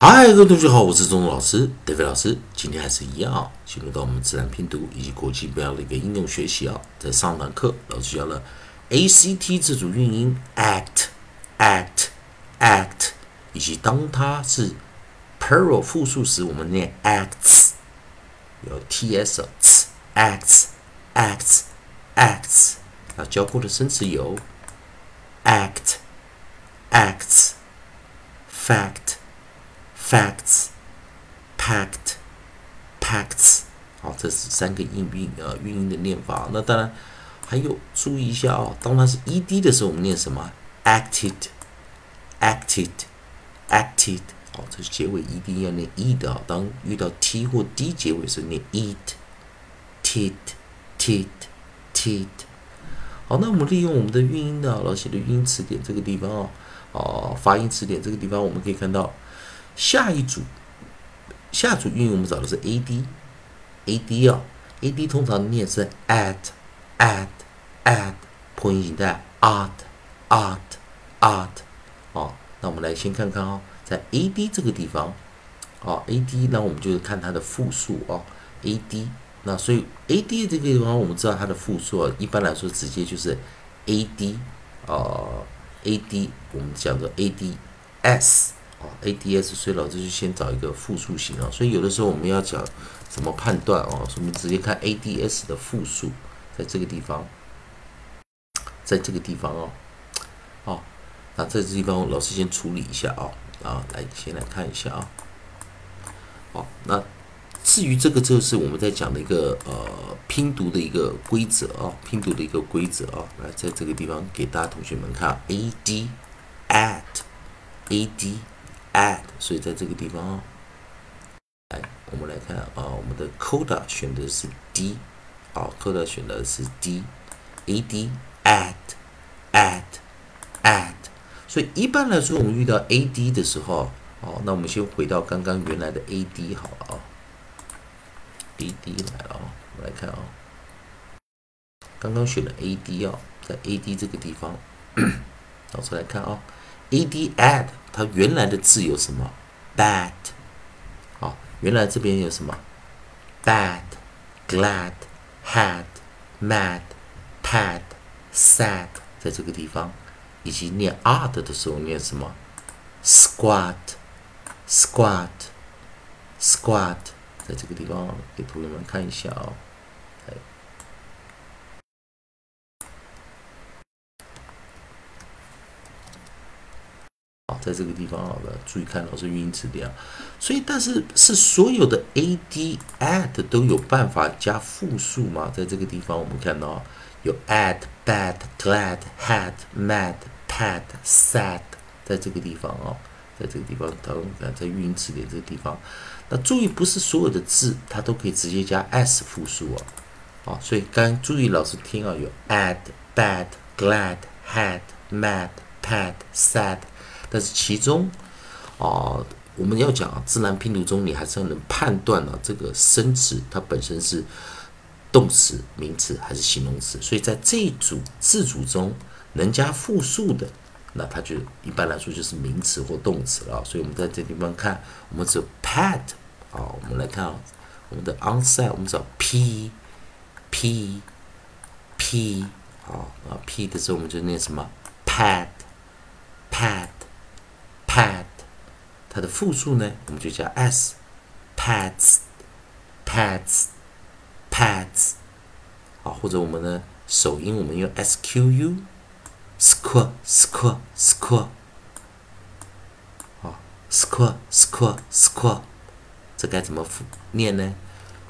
嗨，各位同学好，我是钟老师，David 老师。今天还是一样啊，进入到我们自然拼读以及国际标的一个应用学习啊。在上堂课，老师教了 ACT 这组韵音 act，act，act，以及当它是 plural 复数时，我们念 acts，有 ts，acts，acts，acts。那教过的生词有 act，acts，fact。Facts, packed, pacts，好，这是三个音韵呃韵音的念法。那当然还有注意一下哦，当它是 ed 的时候，我们念什么？acted, acted, acted。好，这是结尾一定要念 e 的啊。当遇到 t 或 d 结尾时，念 eat, tit, tit, tit。好，那我们利用我们的韵音的老写的韵音词典这个地方啊，哦，发音词典这个地方，我们可以看到。下一组，下组韵我们找的是 a d，a d 啊，a d 通常念是 at，at，at，破音形态 art，art，art，哦，那我们来先看看哦，在 a d 这个地方，哦 a d 那我们就是看它的复数哦 a d，那所以 a d 这个地方我们知道它的复数，一般来说直接就是 a d，呃 a d 我们讲的 a d s d s。啊，ads，所以老师就先找一个复数型啊，所以有的时候我们要讲怎么判断哦，我们直接看 ads 的复数，在这个地方，在这个地方哦，好，那在这地方老师先处理一下啊，啊，来先来看一下啊，好，那至于这个就是我们在讲的一个呃拼读的一个规则啊，拼读的一个规则啊，来在这个地方给大家同学们看，A D at A D。add，所以在这个地方哦，来，我们来看啊，我们的 coda 选的是 D，好，coda 选的是 D，add，add，add，所以一般来说，我们遇到 ad 的时候，哦，那我们先回到刚刚原来的 ad 好了啊，ad 来了啊，我们来看啊，刚刚选的 ad 啊，在 ad 这个地方，老师来看啊，ad add。它原来的字有什么？bad，好，原来这边有什么？bad，glad，had，mad，pad，sad，在这个地方，以及念 art 的时候念什么？squat，squat，squat，在这个地方给同学们看一下哦。在这个地方啊，注意看老师语音词典啊。所以，但是是所有的 a d at 都有办法加复数吗？在这个地方，我们看到有 add bad glad had mad pad sad，在这个地方啊，在这个地方，当看在语音词典这个地方，那注意不是所有的字它都可以直接加 s 复数啊。啊，所以刚注意老师听啊，有 add bad glad had mad pad sad。但是其中，啊，我们要讲自然拼读中，你还是要能判断啊，这个生词它本身是动词、名词还是形容词。所以在这一组字组中，能加复数的，那它就一般来说就是名词或动词了。所以我们在这地方看，我们只有 pad，啊，我们来看啊，我们的 onside，我们找 p p p，啊啊 p 的时候我们就念什么 pad pad。pad，它的复数呢，我们就加 s，pads，pads，pads，好，或者我们的首音我们用 squ，squ，squ，squ，好，squ，squ，squ，这该怎么复念呢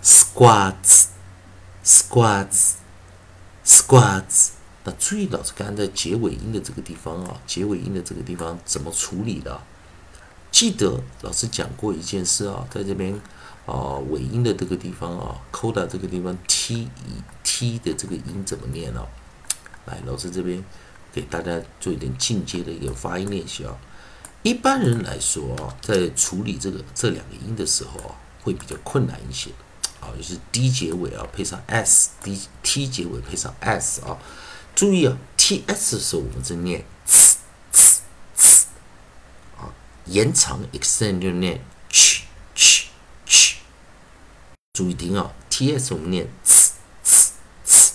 ？squats，squats，squats。注意老师刚才在结尾音的这个地方啊，结尾音的这个地方怎么处理的？记得老师讲过一件事啊，在这边啊尾音的这个地方啊，coda 这个地方 t t 的这个音怎么念呢？来，老师这边给大家做一点进阶的一个发音练习啊。一般人来说啊，在处理这个这两个音的时候啊，会比较困难一些啊，就是 d 结尾啊配上 s，d t 结尾配上 s 啊。注意啊，ts 是我们这念呲呲呲啊，延长 extend 就念 ch ch ch。注意听啊，ts 我们念呲呲呲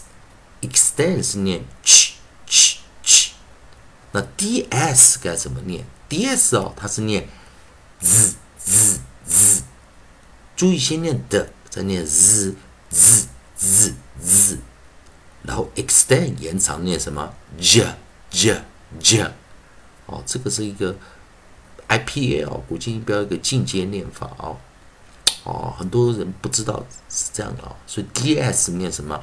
，extend 是念 ch ch ch。那 ds 该怎么念？ds 哦，它是念 z z z。注意先念的，再念 z z z z。然后 extend 延长念什么？J j j，哦，这个是一个。IPA 哦，国际音标一个进阶念法哦，哦，很多人不知道是这样的哦，所以 DS 念什么？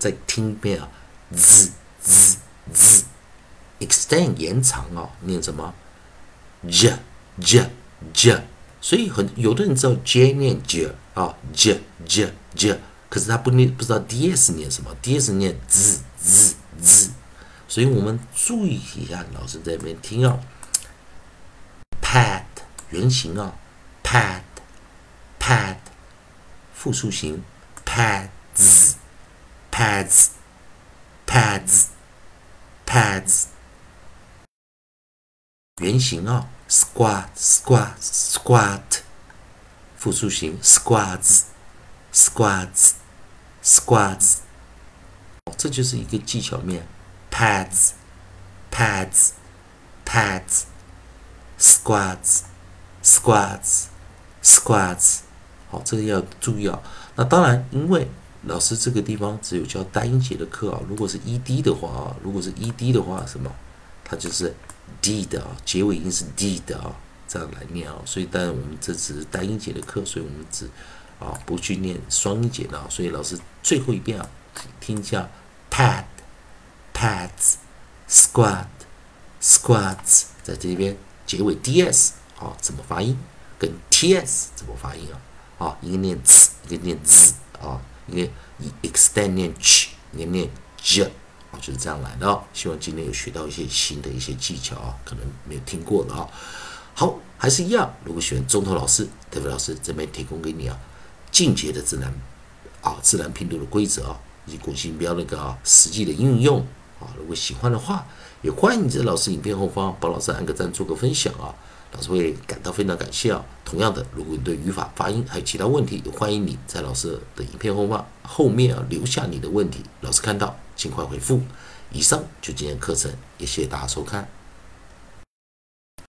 再听一遍啊，z z z，extend 延长哦，念什么？j j j，所以很有的人知道 J 念 j 啊，j j j，可是他不念不知道 DS 念什么，DS 念 z z z，所以我们注意一下，老师在那边听哦。pad 原型啊，pad pad 复数形，pads pads pads pads 原型啊，squat squat squat 复数形，squats squats squats 这就是一个技巧面，pads pads pads Squats, squats, squats，好，这个要注意啊。那当然，因为老师这个地方只有教单音节的课啊。如果是 ed 的话啊，如果是 ed 的话，什么？它就是 d 的啊，结尾音是 d 的啊，这样来念啊。所以，当然我们这只是单音节的课，所以我们只啊不去念双音节的啊。所以老师最后一遍啊，听一下：pad, pads, squat, squats，在这边。结尾 ds 啊怎么发音？跟 ts 怎么发音啊？啊，一个念 z，一个念 z 啊，一个以 extend 念 ch，一个念 j 啊，就是这样来的哦。希望今天有学到一些新的一些技巧啊，可能没有听过的啊。好，还是一样，如果喜欢中头老师、特别老师这边提供给你啊，进阶的指南啊自然拼读的规则啊，以及国际音标那个实际的应用啊，如果喜欢的话。也欢迎你在老师影片后方帮老师按个赞，做个分享啊，老师会感到非常感谢啊。同样的，如果你对语法、发音还有其他问题，也欢迎你在老师的影片后方后面啊留下你的问题，老师看到尽快回复。以上就今天课程，也谢谢大家收看。